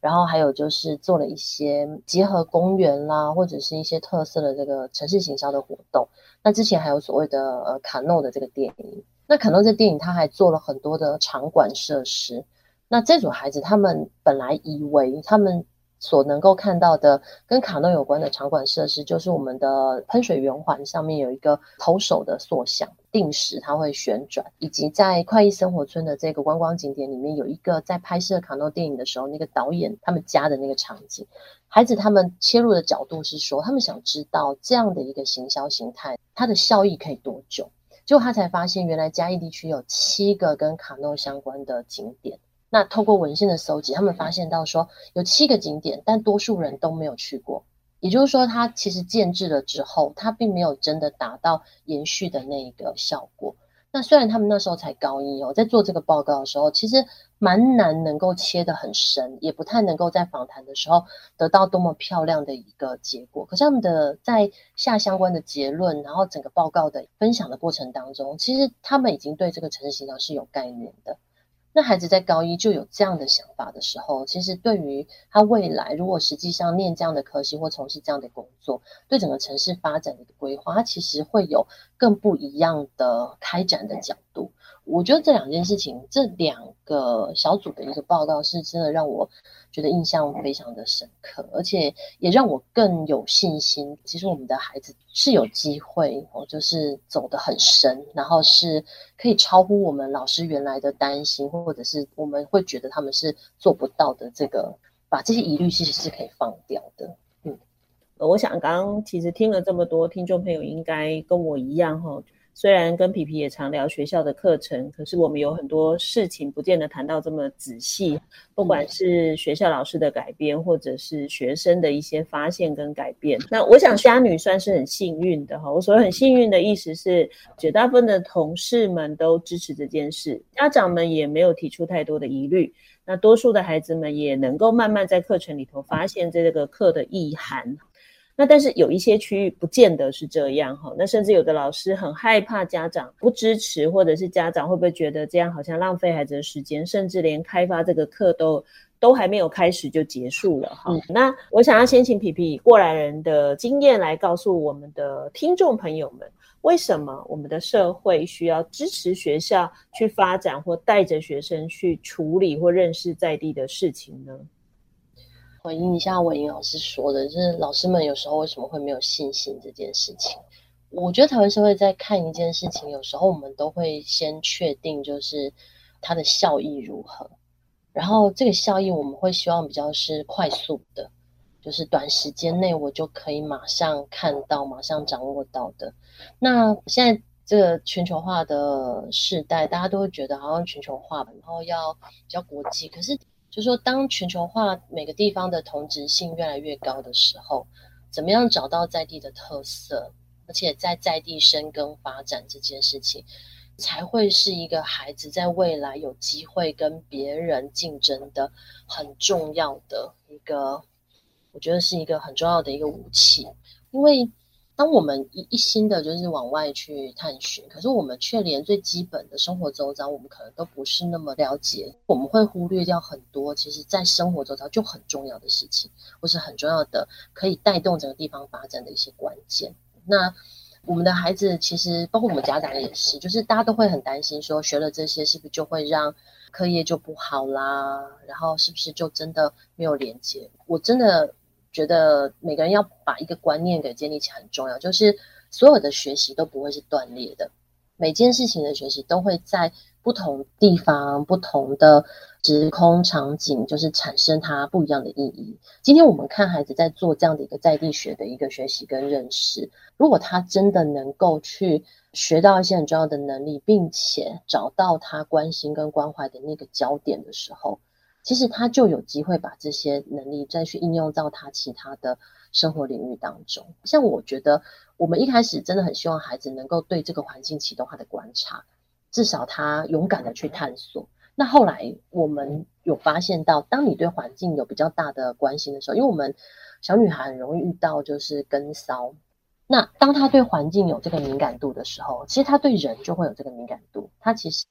然后还有就是做了一些结合公园啦或者是一些特色的这个城市行销的活动。那之前还有所谓的呃卡诺的这个电影。那卡诺这电影，他还做了很多的场馆设施。那这组孩子，他们本来以为他们所能够看到的跟卡诺有关的场馆设施，就是我们的喷水圆环上面有一个投手的塑像，定时它会旋转，以及在快意生活村的这个观光景点里面有一个在拍摄卡诺电影的时候，那个导演他们家的那个场景。孩子他们切入的角度是说，他们想知道这样的一个行销形态，它的效益可以多久。就他才发现，原来嘉义地区有七个跟卡诺相关的景点。那透过文献的搜集，他们发现到说有七个景点，但多数人都没有去过。也就是说，它其实建制了之后，它并没有真的达到延续的那一个效果。那虽然他们那时候才高一哦，在做这个报告的时候，其实蛮难能够切得很深，也不太能够在访谈的时候得到多么漂亮的一个结果。可是他们的在下相关的结论，然后整个报告的分享的过程当中，其实他们已经对这个城市形象是有概念的。那孩子在高一就有这样的想法的时候，其实对于他未来如果实际上念这样的科系或从事这样的工作，对整个城市发展的规划，其实会有更不一样的开展的角度。我觉得这两件事情，这两个小组的一个报告是真的让我觉得印象非常的深刻，而且也让我更有信心。其实我们的孩子是有机会哦，就是走得很深，然后是可以超乎我们老师原来的担心，或者是我们会觉得他们是做不到的。这个把这些疑虑其实是可以放掉的。嗯，我想刚刚其实听了这么多，听众朋友应该跟我一样哈。虽然跟皮皮也常聊学校的课程，可是我们有很多事情不见得谈到这么仔细。不管是学校老师的改变，或者是学生的一些发现跟改变，那我想虾女算是很幸运的哈。我所谓很幸运的意思是，绝大部分的同事们都支持这件事，家长们也没有提出太多的疑虑。那多数的孩子们也能够慢慢在课程里头发现这个课的意涵。那但是有一些区域不见得是这样哈，那甚至有的老师很害怕家长不支持，或者是家长会不会觉得这样好像浪费孩子的时间，甚至连开发这个课都都还没有开始就结束了哈。嗯，那我想要先请皮皮过来人的经验来告诉我们的听众朋友们，为什么我们的社会需要支持学校去发展或带着学生去处理或认识在地的事情呢？回应一下文莹老师说的，就是老师们有时候为什么会没有信心这件事情。我觉得台湾社会在看一件事情，有时候我们都会先确定就是它的效益如何，然后这个效益我们会希望比较是快速的，就是短时间内我就可以马上看到、马上掌握到的。那现在这个全球化的时代，大家都会觉得好像全球化，然后要比较国际，可是。就是说，当全球化每个地方的同质性越来越高的时候，怎么样找到在地的特色，而且在在地生根发展这件事情，才会是一个孩子在未来有机会跟别人竞争的很重要的一个，我觉得是一个很重要的一个武器。因为当我们一一心的就是往外去探寻，可是我们却连最基本的生活周遭，我们可能都不是那么了解，我们会忽略掉很多其实在生活周遭就很重要的事情，或是很重要的可以带动整个地方发展的一些关键。那我们的孩子其实包括我们家长也是，就是大家都会很担心说，学了这些是不是就会让课业就不好啦？然后是不是就真的没有连接？我真的。觉得每个人要把一个观念给建立起来很重要，就是所有的学习都不会是断裂的，每件事情的学习都会在不同地方、不同的时空场景，就是产生它不一样的意义。今天我们看孩子在做这样的一个在地学的一个学习跟认识，如果他真的能够去学到一些很重要的能力，并且找到他关心跟关怀的那个焦点的时候。其实他就有机会把这些能力再去应用到他其他的生活领域当中。像我觉得，我们一开始真的很希望孩子能够对这个环境启动他的观察，至少他勇敢的去探索。那后来我们有发现到，当你对环境有比较大的关心的时候，因为我们小女孩很容易遇到就是跟骚。那当他对环境有这个敏感度的时候，其实他对人就会有这个敏感度。他其实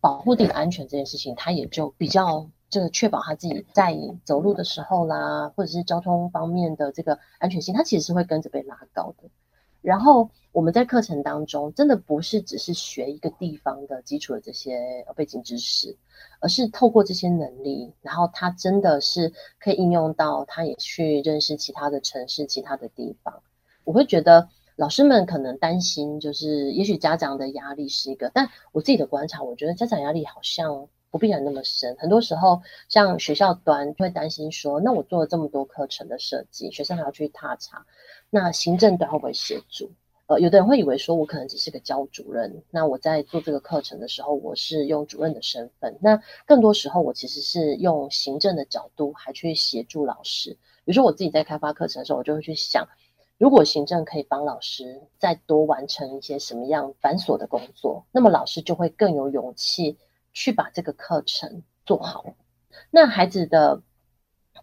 保护自己的安全这件事情，他也就比较。这个确保他自己在走路的时候啦，或者是交通方面的这个安全性，他其实是会跟着被拉高的。然后我们在课程当中，真的不是只是学一个地方的基础的这些背景知识，而是透过这些能力，然后他真的是可以应用到，他也去认识其他的城市、其他的地方。我会觉得老师们可能担心，就是也许家长的压力是一个，但我自己的观察，我觉得家长压力好像。不必然那么深，很多时候像学校端会担心说，那我做了这么多课程的设计，学生还要去踏查，那行政端会不会协助？呃，有的人会以为说我可能只是个教主任，那我在做这个课程的时候，我是用主任的身份，那更多时候我其实是用行政的角度还去协助老师。比如说我自己在开发课程的时候，我就会去想，如果行政可以帮老师再多完成一些什么样繁琐的工作，那么老师就会更有勇气。去把这个课程做好，那孩子的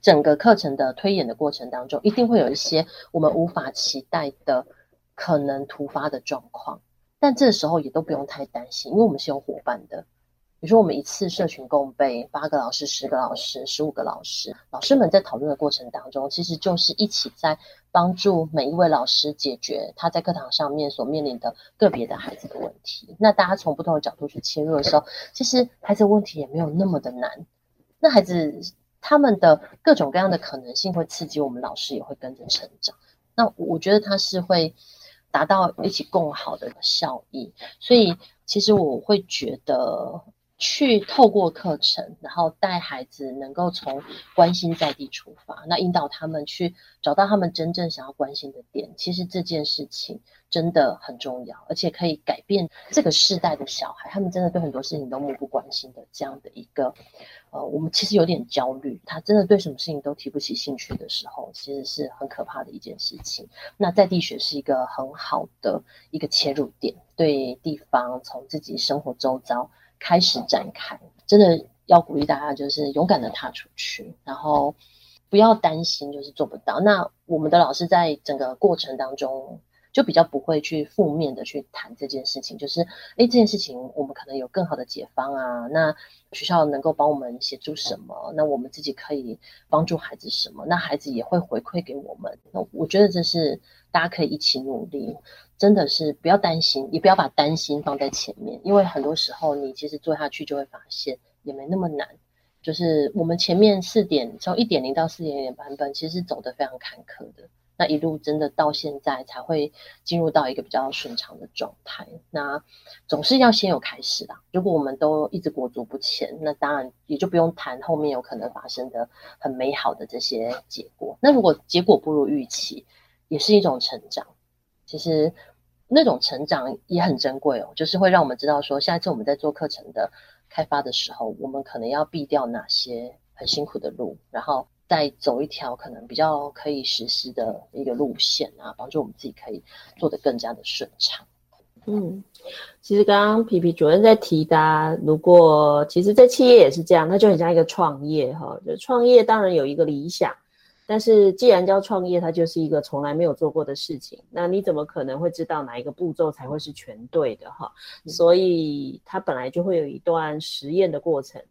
整个课程的推演的过程当中，一定会有一些我们无法期待的可能突发的状况，但这时候也都不用太担心，因为我们是有伙伴的。比如说，我们一次社群共备八个老师、十个老师、十五个老师，老师们在讨论的过程当中，其实就是一起在帮助每一位老师解决他在课堂上面所面临的个别的孩子的问题。那大家从不同的角度去切入的时候，其实孩子问题也没有那么的难。那孩子他们的各种各样的可能性会刺激我们老师也会跟着成长。那我觉得他是会达到一起共好的效益。所以其实我会觉得。去透过课程，然后带孩子能够从关心在地出发，那引导他们去找到他们真正想要关心的点。其实这件事情真的很重要，而且可以改变这个世代的小孩。他们真的对很多事情都漠不关心的这样的一个，呃，我们其实有点焦虑。他真的对什么事情都提不起兴趣的时候，其实是很可怕的一件事情。那在地学是一个很好的一个切入点，对地方从自己生活周遭。开始展开，真的要鼓励大家，就是勇敢的踏出去，然后不要担心，就是做不到。那我们的老师在整个过程当中，就比较不会去负面的去谈这件事情，就是诶，这件事情我们可能有更好的解方啊。那学校能够帮我们协助什么？那我们自己可以帮助孩子什么？那孩子也会回馈给我们。那我觉得这是大家可以一起努力。真的是不要担心，也不要把担心放在前面，因为很多时候你其实做下去就会发现也没那么难。就是我们前面四点从一点零到四点零版本，其实走得非常坎坷的。那一路真的到现在才会进入到一个比较顺畅的状态。那总是要先有开始啦。如果我们都一直裹足不前，那当然也就不用谈后面有可能发生的很美好的这些结果。那如果结果不如预期，也是一种成长。其实那种成长也很珍贵哦，就是会让我们知道说，下一次我们在做课程的开发的时候，我们可能要避掉哪些很辛苦的路，然后再走一条可能比较可以实施的一个路线啊，帮助我们自己可以做得更加的顺畅。嗯，其实刚刚皮皮主任在提的，如果其实，在企业也是这样，那就很像一个创业哈，就创业当然有一个理想。但是既然叫创业，它就是一个从来没有做过的事情，那你怎么可能会知道哪一个步骤才会是全对的哈？所以它本来就会有一段实验的过程。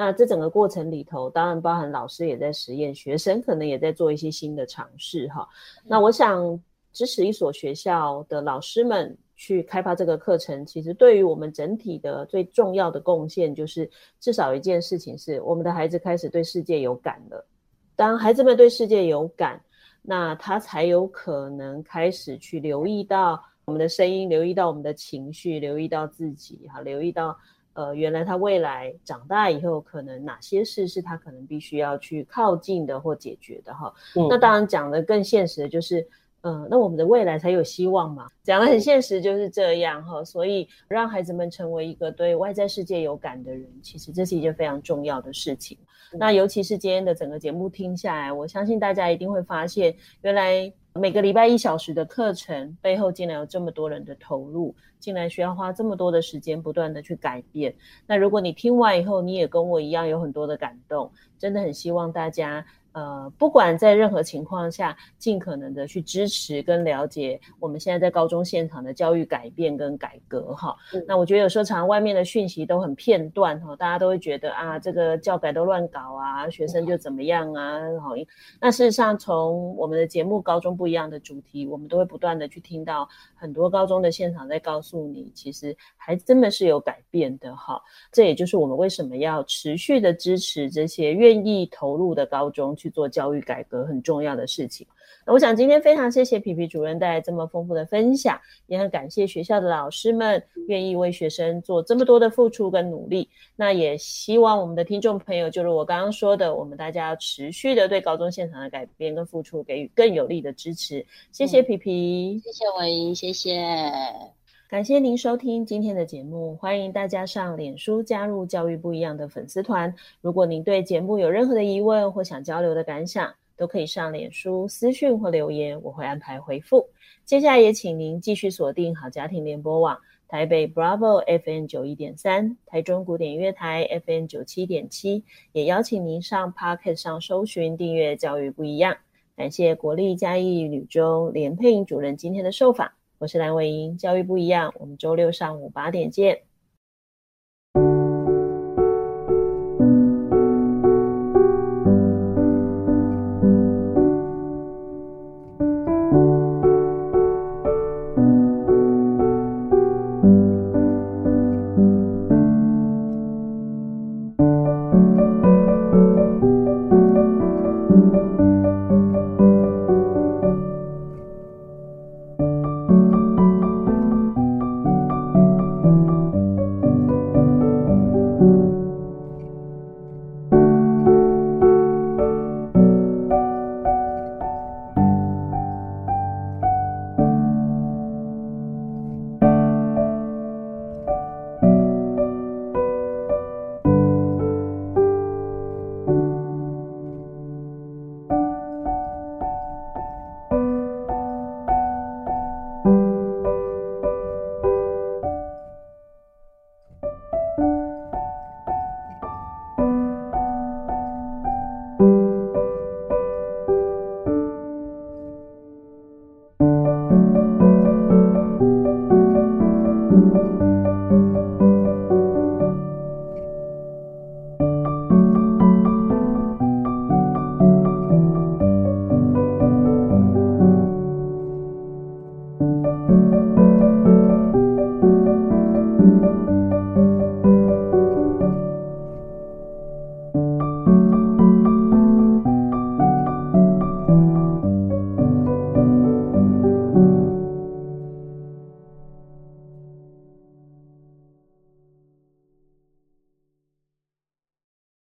那这整个过程里头，当然包含老师也在实验，学生可能也在做一些新的尝试哈。那我想支持一所学校的老师们去开发这个课程，其实对于我们整体的最重要的贡献，就是至少一件事情是，我们的孩子开始对世界有感了。当孩子们对世界有感，那他才有可能开始去留意到我们的声音，留意到我们的情绪，留意到自己，哈，留意到呃，原来他未来长大以后，可能哪些事是他可能必须要去靠近的或解决的，哈。嗯。那当然讲的更现实的就是。嗯，那我们的未来才有希望嘛。讲的很现实，就是这样哈。所以让孩子们成为一个对外在世界有感的人，其实这是一件非常重要的事情。嗯、那尤其是今天的整个节目听下来，我相信大家一定会发现，原来每个礼拜一小时的课程背后，竟然有这么多人的投入，竟然需要花这么多的时间，不断的去改变。那如果你听完以后，你也跟我一样有很多的感动，真的很希望大家。呃，不管在任何情况下，尽可能的去支持跟了解我们现在在高中现场的教育改变跟改革哈。嗯、那我觉得有时候常常外面的讯息都很片段哈，大家都会觉得啊，这个教改都乱搞啊，学生就怎么样啊，好。那事实上，从我们的节目《高中不一样的主题》，我们都会不断的去听到很多高中的现场在告诉你，其实还真的是有改变的哈。这也就是我们为什么要持续的支持这些愿意投入的高中。去做教育改革很重要的事情。那我想今天非常谢谢皮皮主任带来这么丰富的分享，也很感谢学校的老师们愿意为学生做这么多的付出跟努力。那也希望我们的听众朋友，就是我刚刚说的，我们大家要持续的对高中现场的改变跟付出给予更有力的支持。谢谢皮皮，嗯、谢谢文音，谢谢。感谢您收听今天的节目，欢迎大家上脸书加入教育不一样的粉丝团。如果您对节目有任何的疑问或想交流的感想，都可以上脸书私讯或留言，我会安排回复。接下来也请您继续锁定好家庭联播网台北 Bravo FM 九一点三，台中古典乐台 FM 九七点七，也邀请您上 Podcast 上搜寻订阅教育不一样。感谢国立嘉义女中连佩颖主任今天的受访。我是蓝伟英，教育不一样，我们周六上午八点见。